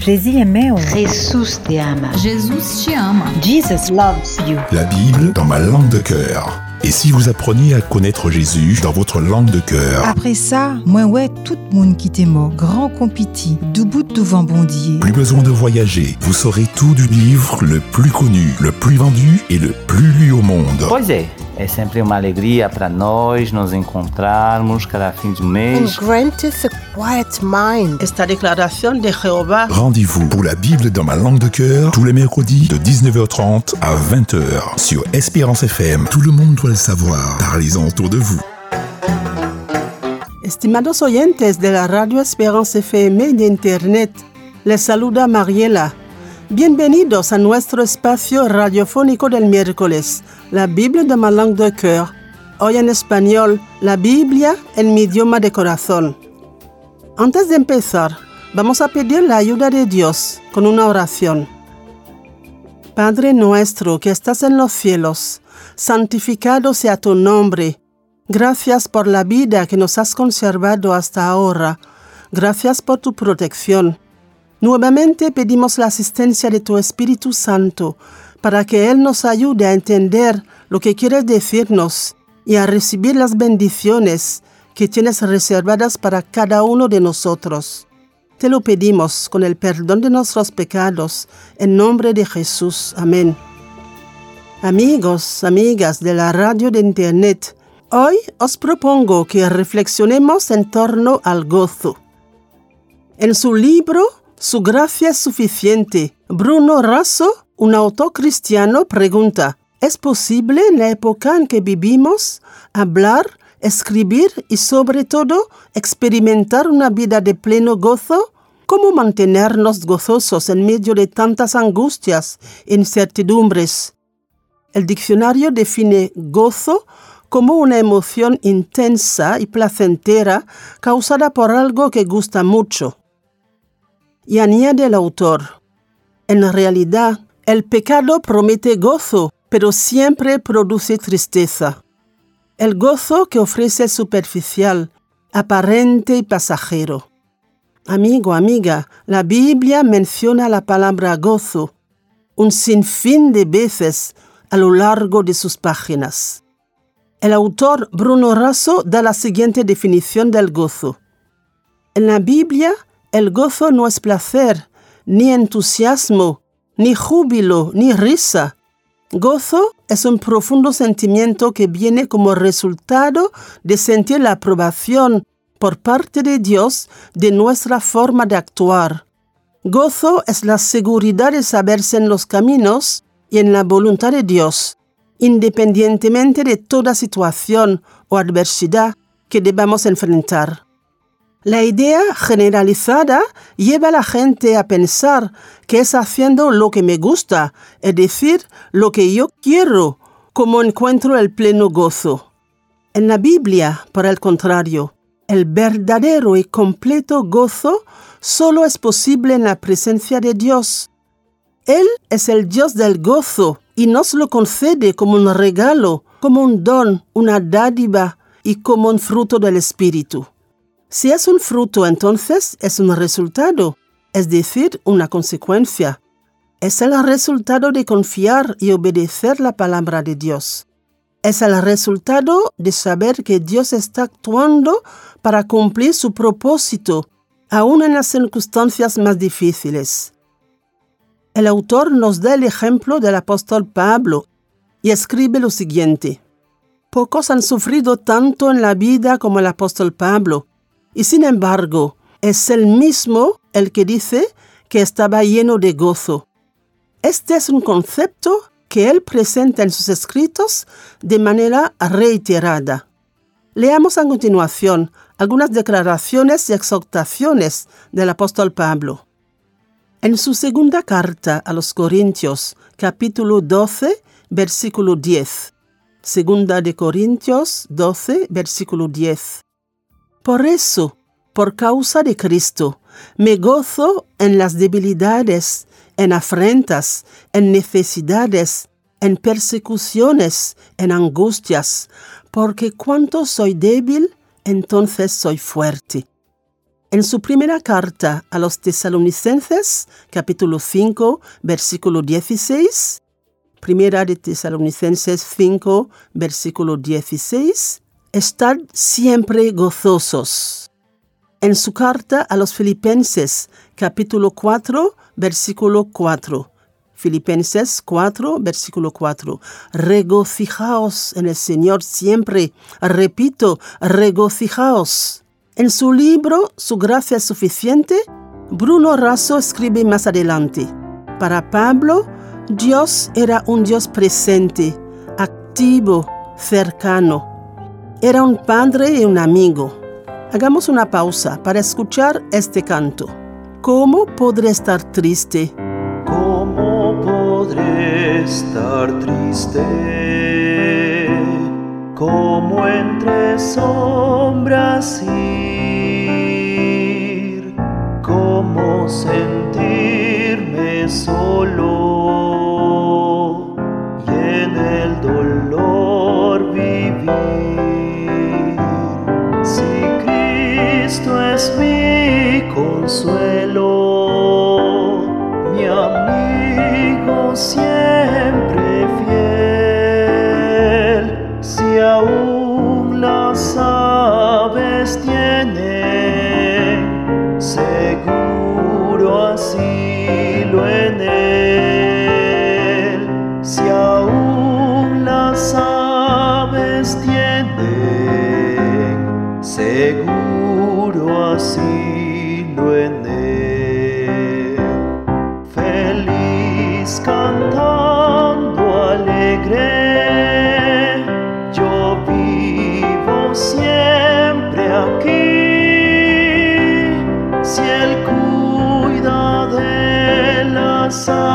Jésus aimait. Jesús te ama. Jesus te ama. Jesus loves you. La Bible dans ma langue de cœur. Et si vous appreniez à connaître Jésus dans votre langue de cœur Après ça, moi ouais, tout le monde qui t'est mort, grand compiti, du bout de vent bondier. Plus besoin de voyager, vous saurez tout du livre le plus connu, le plus vendu et le plus lu au monde. Pois é, sempre uma alegria para nós nos encontrarmos cada fim de and mês. granteth a quiet mind. Esta declaración de Jehová Rendez-vous pour la Bible dans ma langue de cœur tous les mercredis de 19h30 à 20h sur Espérance FM. Tout le monde doit le savoir. Parlez-en autour de vous. Estimados oyentes de la Radio Esperanza FM de Internet, les saluda Mariela. Bienvenidos a nuestro espacio radiofónico del miércoles, la Biblia de ma langue de cœur. Hoy en español, la Biblia en mi idioma de corazón. Antes de empezar, vamos a pedir la ayuda de Dios con una oración. Padre nuestro que estás en los cielos, santificado sea tu nombre. Gracias por la vida que nos has conservado hasta ahora. Gracias por tu protección. Nuevamente pedimos la asistencia de tu Espíritu Santo para que Él nos ayude a entender lo que quieres decirnos y a recibir las bendiciones que tienes reservadas para cada uno de nosotros. Te lo pedimos con el perdón de nuestros pecados, en nombre de Jesús. Amén. Amigos, amigas de la radio de Internet, hoy os propongo que reflexionemos en torno al gozo. En su libro Su gracia es suficiente, Bruno Rasso, un autor cristiano, pregunta, ¿es posible en la época en que vivimos hablar, escribir y sobre todo experimentar una vida de pleno gozo? ¿Cómo mantenernos gozosos en medio de tantas angustias e incertidumbres? El diccionario define gozo como una emoción intensa y placentera causada por algo que gusta mucho. Y añade el autor, en realidad, el pecado promete gozo, pero siempre produce tristeza. El gozo que ofrece es superficial, aparente y pasajero. Amigo, amiga, la Biblia menciona la palabra gozo un sinfín de veces a lo largo de sus páginas. El autor Bruno Rasso da la siguiente definición del gozo. En la Biblia, el gozo no es placer, ni entusiasmo, ni júbilo, ni risa. Gozo es un profundo sentimiento que viene como resultado de sentir la aprobación por parte de Dios de nuestra forma de actuar. Gozo es la seguridad de saberse en los caminos y en la voluntad de Dios, independientemente de toda situación o adversidad que debamos enfrentar. La idea generalizada lleva a la gente a pensar que es haciendo lo que me gusta, es decir, lo que yo quiero, como encuentro el pleno gozo. En la Biblia, por el contrario, el verdadero y completo gozo solo es posible en la presencia de Dios. Él es el Dios del gozo y nos lo concede como un regalo, como un don, una dádiva y como un fruto del Espíritu. Si es un fruto, entonces es un resultado, es decir, una consecuencia. Es el resultado de confiar y obedecer la palabra de Dios. Es el resultado de saber que Dios está actuando para cumplir su propósito, aun en las circunstancias más difíciles. El autor nos da el ejemplo del apóstol Pablo y escribe lo siguiente. Pocos han sufrido tanto en la vida como el apóstol Pablo, y sin embargo es el mismo el que dice que estaba lleno de gozo. Este es un concepto que él presenta en sus escritos de manera reiterada. Leamos a continuación algunas declaraciones y exhortaciones del apóstol Pablo. En su segunda carta a los Corintios, capítulo 12, versículo 10. Segunda de Corintios 12, versículo 10. Por eso, por causa de Cristo, me gozo en las debilidades, en afrentas, en necesidades, en persecuciones, en angustias, porque cuanto soy débil, entonces soy fuerte. En su primera carta a los tesalonicenses, capítulo 5, versículo 16, primera de tesalonicenses 5, versículo 16, Estad siempre gozosos. En su carta a los Filipenses, capítulo 4, versículo 4. Filipenses 4, versículo 4. Regocijaos en el Señor siempre. Repito, regocijaos. En su libro, Su gracia es suficiente, Bruno Raso escribe más adelante. Para Pablo, Dios era un Dios presente, activo, cercano era un padre y un amigo. Hagamos una pausa para escuchar este canto. ¿Cómo podré estar triste? ¿Cómo podré estar triste? Como entre sombras ir, cómo sentirme solo. eres mi consuelo, mi amigo. sun.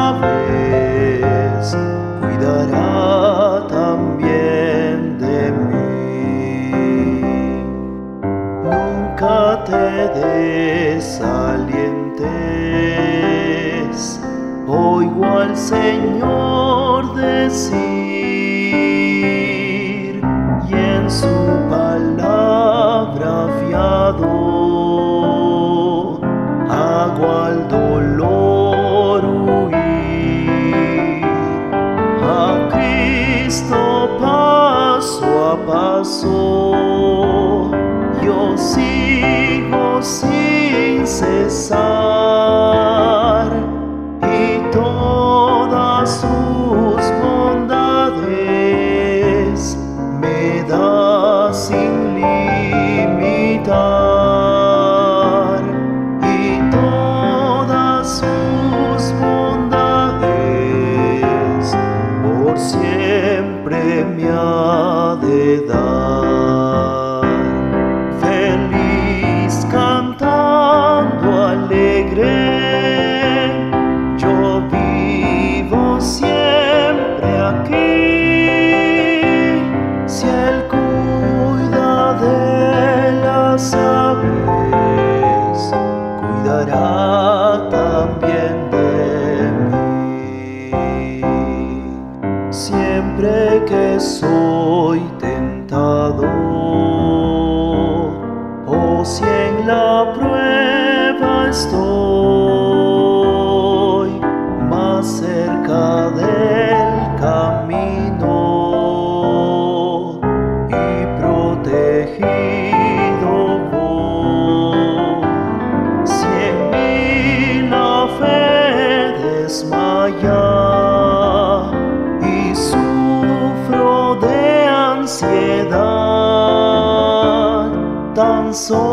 alcançou.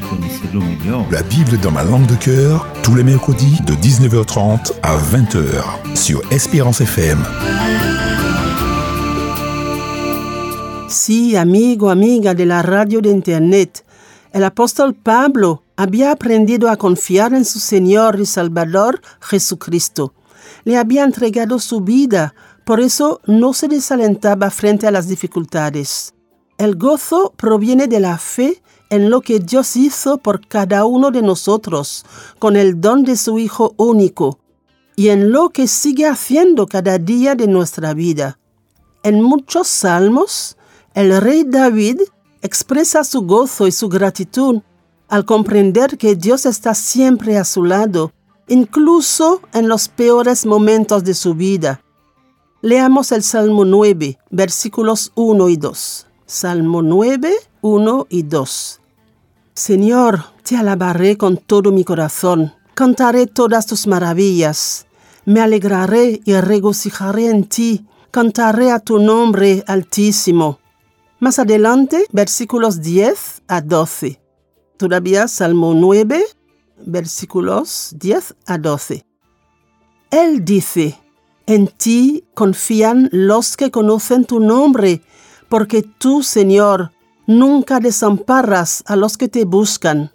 Conhecê-lo melhor? La Bible dans ma langue de cœur, tous les mercredis de 19h30 à 20h sur Espérance FM. Sí, amigo, amiga de la radio de Internet, el apóstol Pablo había aprendido a confiar en su Señor y Salvador Jesucristo. Le había entregado su vida, por eso no se desalentaba frente a las dificultades. El gozo proviene de la fe en lo que Dios hizo por cada uno de nosotros con el don de su Hijo único y en lo que sigue haciendo cada día de nuestra vida. En muchos salmos, el rey David expresa su gozo y su gratitud al comprender que Dios está siempre a su lado, incluso en los peores momentos de su vida. Leamos el Salmo 9, versículos 1 y 2. Salmo 9, 1 y 2. Señor, te alabaré con todo mi corazón, cantaré todas tus maravillas, me alegraré y regocijaré en ti, cantaré a tu nombre altísimo. Más adelante, versículos 10 a 12. Todavía Salmo 9, versículos 10 a 12. Él dice, en ti confían los que conocen tu nombre, porque tú, Señor, nunca desamparas a los que te buscan.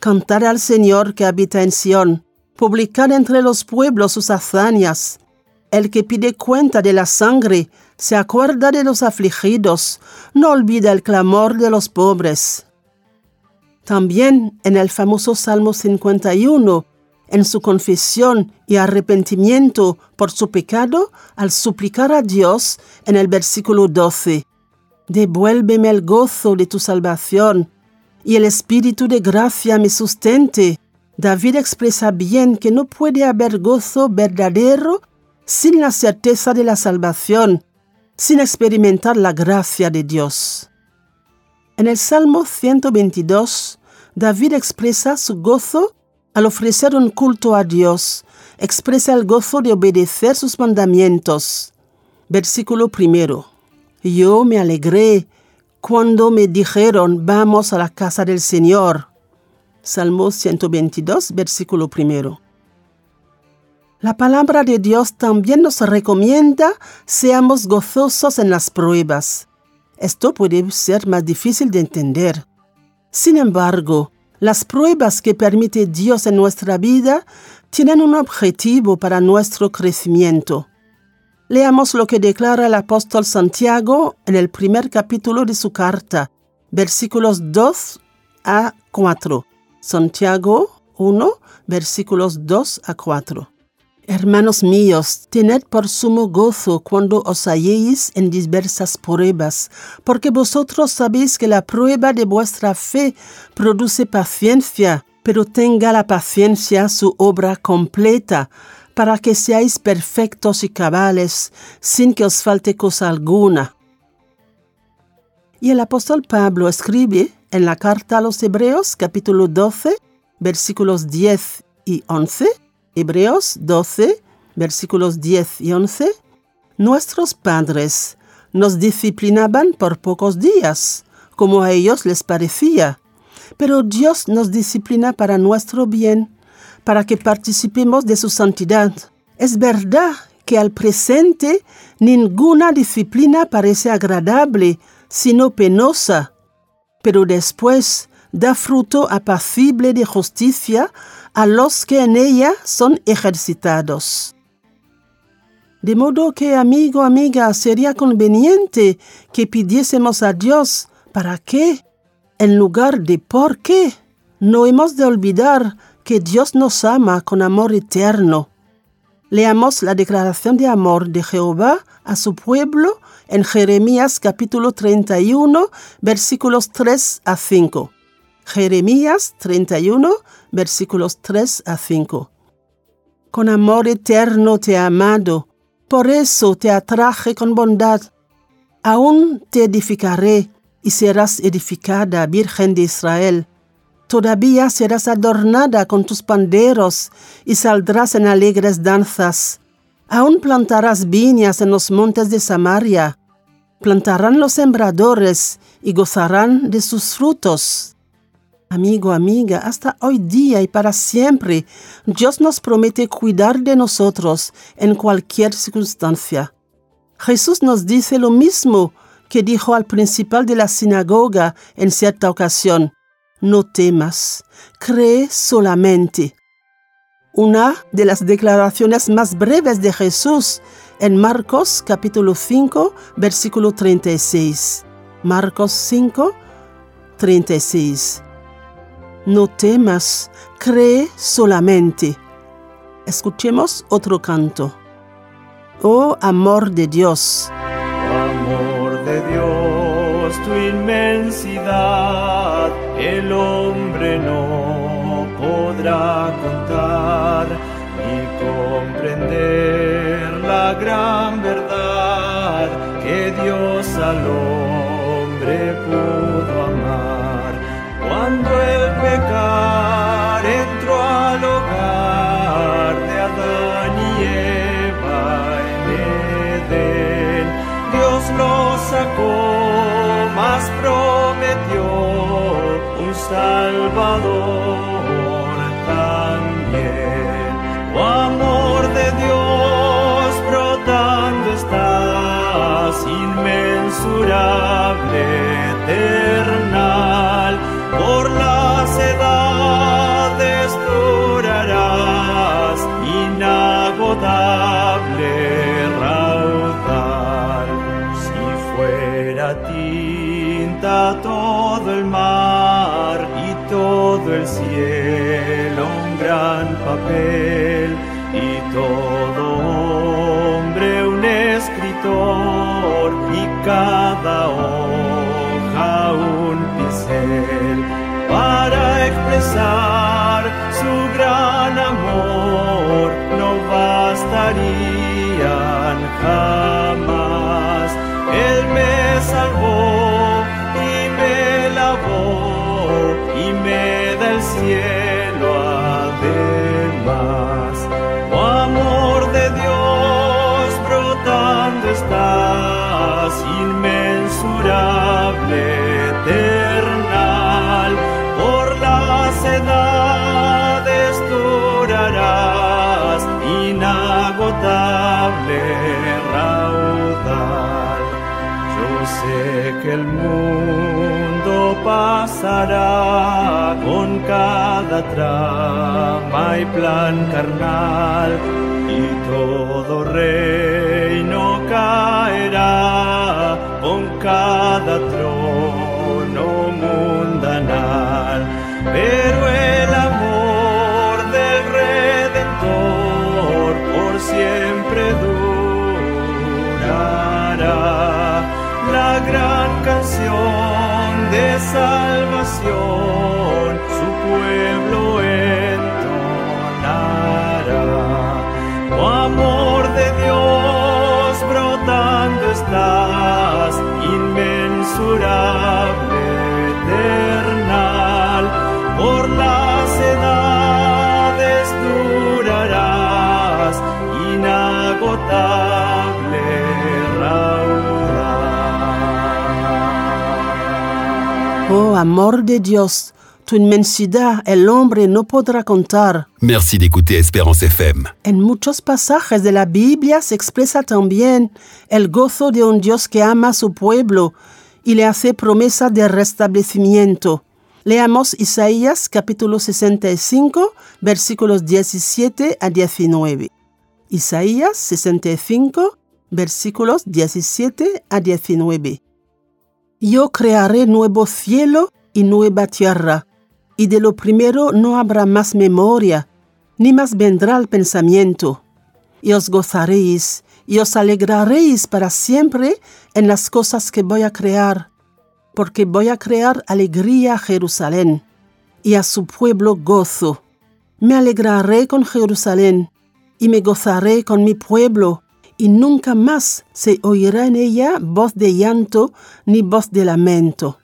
Cantar al Señor que habita en Sión, publicar entre los pueblos sus hazañas. El que pide cuenta de la sangre se acuerda de los afligidos, no olvida el clamor de los pobres. También en el famoso Salmo 51, en su confesión y arrepentimiento por su pecado, al suplicar a Dios en el versículo 12, Devuélveme el gozo de tu salvación y el espíritu de gracia me sustente. David expresa bien que no puede haber gozo verdadero sin la certeza de la salvación, sin experimentar la gracia de Dios. En el Salmo 122, David expresa su gozo al ofrecer un culto a Dios, expresa el gozo de obedecer sus mandamientos. Versículo primero. Yo me alegré cuando me dijeron, vamos a la casa del Señor. Salmo 122, versículo primero. La palabra de Dios también nos recomienda seamos gozosos en las pruebas. Esto puede ser más difícil de entender. Sin embargo, las pruebas que permite Dios en nuestra vida tienen un objetivo para nuestro crecimiento. Leamos lo que declara el apóstol Santiago en el primer capítulo de su carta, versículos 2 a 4. Santiago 1, versículos 2 a 4. Hermanos míos, tened por sumo gozo cuando os halléis en diversas pruebas, porque vosotros sabéis que la prueba de vuestra fe produce paciencia, pero tenga la paciencia su obra completa, para que seáis perfectos y cabales, sin que os falte cosa alguna. Y el apóstol Pablo escribe en la carta a los Hebreos capítulo 12, versículos 10 y 11, Hebreos 12, versículos 10 y 11, Nuestros padres nos disciplinaban por pocos días, como a ellos les parecía, pero Dios nos disciplina para nuestro bien para que participemos de su santidad. Es verdad que al presente ninguna disciplina parece agradable, sino penosa, pero después da fruto apacible de justicia a los que en ella son ejercitados. De modo que, amigo, amiga, sería conveniente que pidiésemos a Dios para qué, en lugar de por qué. No hemos de olvidar que Dios nos ama con amor eterno. Leamos la declaración de amor de Jehová a su pueblo en Jeremías capítulo 31 versículos 3 a 5. Jeremías 31 versículos 3 a 5. Con amor eterno te he amado, por eso te atraje con bondad. Aún te edificaré y serás edificada, Virgen de Israel. Todavía serás adornada con tus panderos y saldrás en alegres danzas. Aún plantarás viñas en los montes de Samaria. plantarán los sembradores y gozarán de sus frutos. Amigo, amiga, hasta hoy día y para siempre, Dios nos promete cuidar de nosotros en cualquier circunstancia. Jesús nos dice lo mismo que dijo al principal de la sinagoga en cierta ocasión. No temas, cree solamente. Una de las declaraciones más breves de Jesús en Marcos capítulo 5, versículo 36. Marcos 5, 36. No temas, cree solamente. Escuchemos otro canto. Oh amor de Dios. Amor de Dios, tu inmensidad, el hombre no podrá contar ni comprender la gran verdad que Dios al hombre pudo amar. Cuando el pecar entró al hogar de Adán y Eva en Edén, Dios lo sacó, Salvador también. Oh amor de Dios brotando estás, inmensurable, eternal, por las edades durarás, inagotable raudal. Si fuera tinta cielo un gran papel y todo hombre un escritor y cada hoja un pincel para expresar su gran amor no bastarían. Cielo además. Oh amor de Dios brotando estás, inmensurable, eternal, por las edades durarás, inagotable raudal. Yo sé que el mundo pasará cada trama y plan carnal y todo reino caerá con cada trono mundanal. Pero el amor del Redentor por siempre durará. La gran canción de salvación pueblo entonará. Oh amor de Dios brotando estás, inmensurable, eternal, por las edades durarás, inagotable. Oh amor de Dios, tu inmensidad el hombre no podrá contar. Merci d'écouter Espérance FM. En muchos pasajes de la Biblia se expresa también el gozo de un Dios que ama a su pueblo y le hace promesa de restablecimiento. Leamos Isaías capítulo 65 versículos 17 a 19. Isaías 65 versículos 17 a 19. Yo crearé nuevo cielo y nueva tierra, y de lo primero no habrá más memoria, ni más vendrá el pensamiento. Y os gozaréis, y os alegraréis para siempre en las cosas que voy a crear, porque voy a crear alegría a Jerusalén, y a su pueblo gozo. Me alegraré con Jerusalén, y me gozaré con mi pueblo, y nunca más se oirá en ella voz de llanto ni voz de lamento.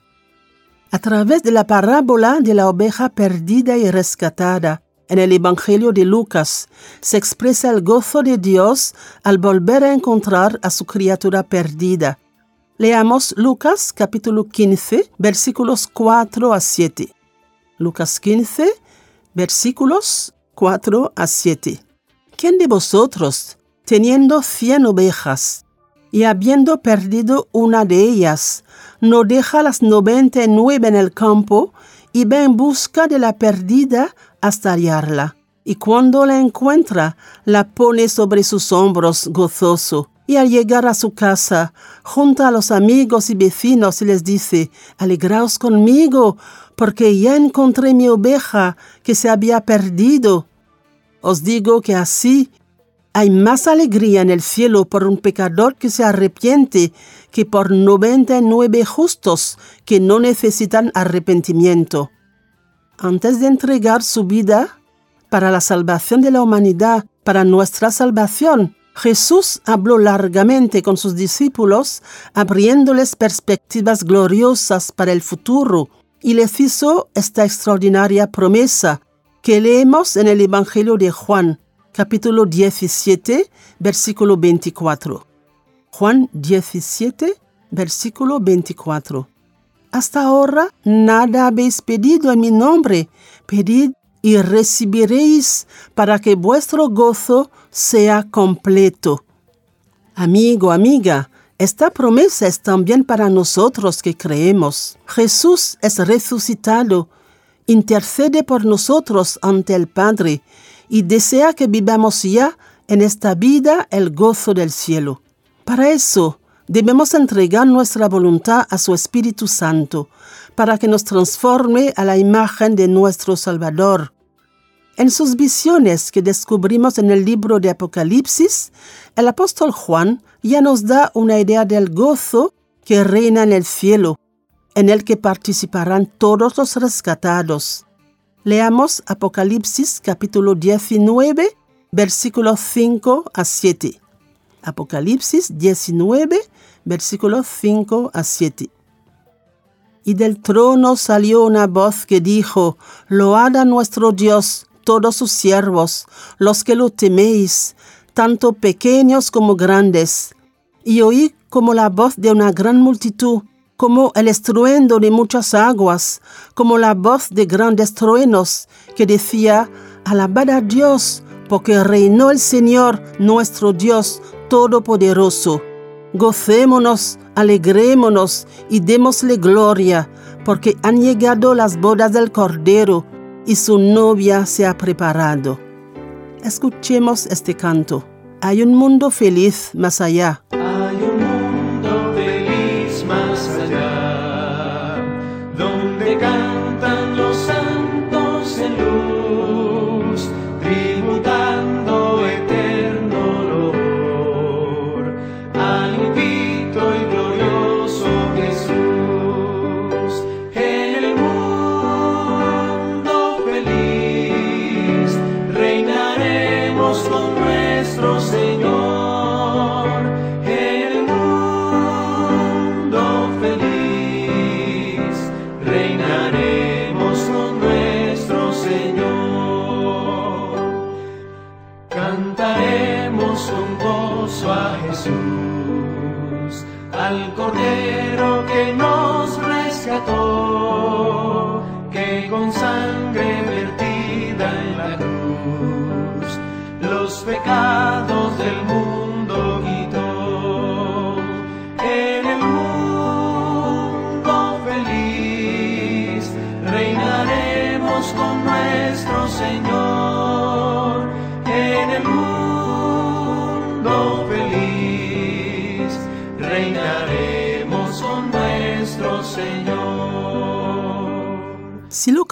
A través de la parábola de la oveja perdida y rescatada en el Evangelio de Lucas se expresa el gozo de Dios al volver a encontrar a su criatura perdida. Leamos Lucas capítulo 15, versículos 4 a 7. Lucas 15, versículos 4 a 7. ¿Quién de vosotros, teniendo cien ovejas, y habiendo perdido una de ellas, no deja las noventa y nueve en el campo y va en busca de la perdida hasta hallarla? Y cuando la encuentra, la pone sobre sus hombros gozoso y al llegar a su casa, junta a los amigos y vecinos y les dice, Alegraos conmigo, porque ya encontré mi oveja que se había perdido. Os digo que así hay más alegría en el cielo por un pecador que se arrepiente que por noventa y nueve justos que no necesitan arrepentimiento. Antes de entregar su vida para la salvación de la humanidad, para nuestra salvación, Jesús habló largamente con sus discípulos, abriéndoles perspectivas gloriosas para el futuro, y les hizo esta extraordinaria promesa que leemos en el Evangelio de Juan, capítulo 17, versículo 24. Juan 17, versículo 24. Hasta ahora nada habéis pedido en mi nombre. Pedid y recibiréis para que vuestro gozo sea completo. Amigo, amiga, esta promesa es también para nosotros que creemos. Jesús es resucitado, intercede por nosotros ante el Padre y desea que vivamos ya en esta vida el gozo del cielo. Para eso debemos entregar nuestra voluntad a su Espíritu Santo, para que nos transforme a la imagen de nuestro Salvador. En sus visiones que descubrimos en el libro de Apocalipsis, el apóstol Juan ya nos da una idea del gozo que reina en el cielo, en el que participarán todos los rescatados. Leamos Apocalipsis capítulo 19, versículos 5 a 7. Apocalipsis 19, versículos 5 a 7. Y del trono salió una voz que dijo, Load a nuestro Dios, todos sus siervos, los que lo teméis, tanto pequeños como grandes. Y oí como la voz de una gran multitud, como el estruendo de muchas aguas, como la voz de grandes truenos, que decía, Alabad a Dios, porque reinó el Señor, nuestro Dios Todopoderoso. Gocémonos, alegrémonos y démosle gloria, porque han llegado las bodas del Cordero y su novia se ha preparado. Escuchemos este canto. Hay un mundo feliz más allá.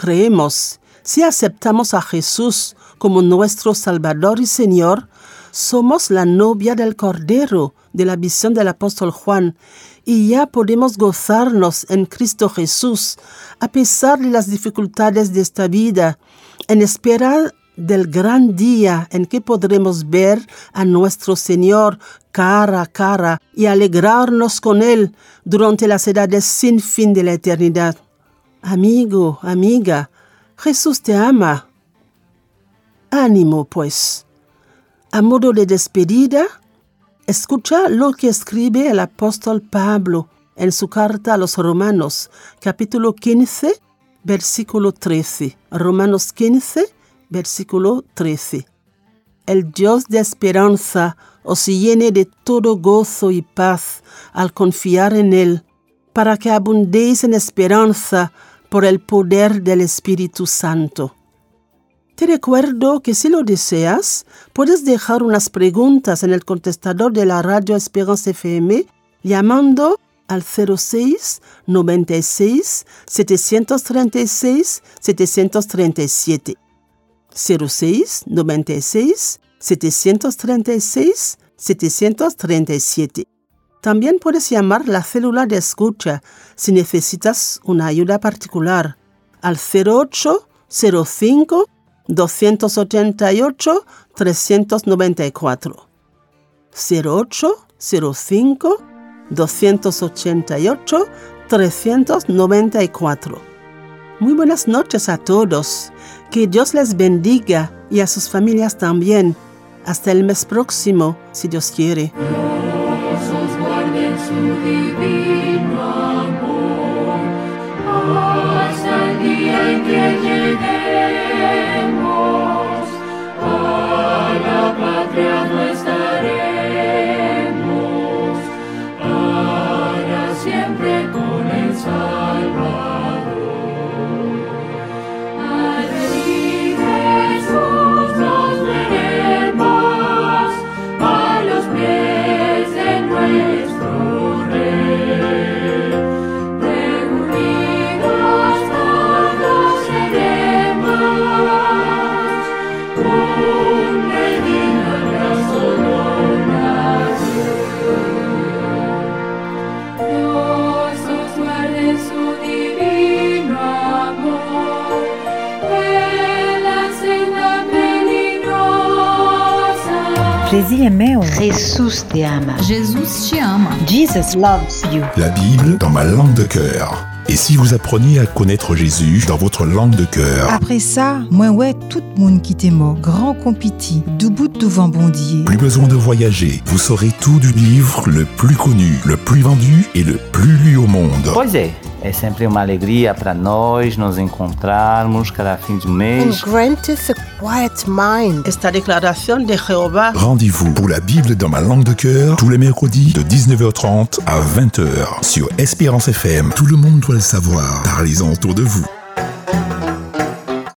Creemos, si aceptamos a Jesús como nuestro Salvador y Señor, somos la novia del Cordero de la visión del apóstol Juan y ya podemos gozarnos en Cristo Jesús a pesar de las dificultades de esta vida, en espera del gran día en que podremos ver a nuestro Señor cara a cara y alegrarnos con Él durante las edades sin fin de la eternidad. Amigo, amiga, Jesús te ama. Ánimo, pues. A modo de despedida, escucha lo que escribe el apóstol Pablo en su carta a los Romanos, capítulo 15, versículo 13. Romanos 15, versículo 13. El Dios de esperanza os llene de todo gozo y paz al confiar en Él, para que abundéis en esperanza por el poder del Espíritu Santo. Te recuerdo que si lo deseas, puedes dejar unas preguntas en el contestador de la radio Esperanza FM llamando al 06 96 736 737. 06 96 736 737. También puedes llamar la célula de escucha si necesitas una ayuda particular al 0805 288 394. 0805 288 394. Muy buenas noches a todos. Que Dios les bendiga y a sus familias también. Hasta el mes próximo, si Dios quiere. Hasta Jésus te ama. Jesus te ama. Jesus loves you. La Bible dans ma langue de cœur. Et si vous appreniez à connaître Jésus dans votre langue de cœur? Après ça, moi ouais, tout le monde qui t'est mort, grand compiti, du bout devant bondier. Plus besoin de voyager, vous saurez tout du livre le plus connu, le plus vendu et le plus lu au monde. Pois é, sempre uma alegria para nós nos encontrarmos cada fim de mês. granteth a quiet mind. Esta declaración de Jehová Rendez-vous pour la Bible dans ma langue de cœur tous les mercredis de 19h30 à 20h sur Espérance FM. Tout le monde doit le savoir. Parlez-en autour de vous.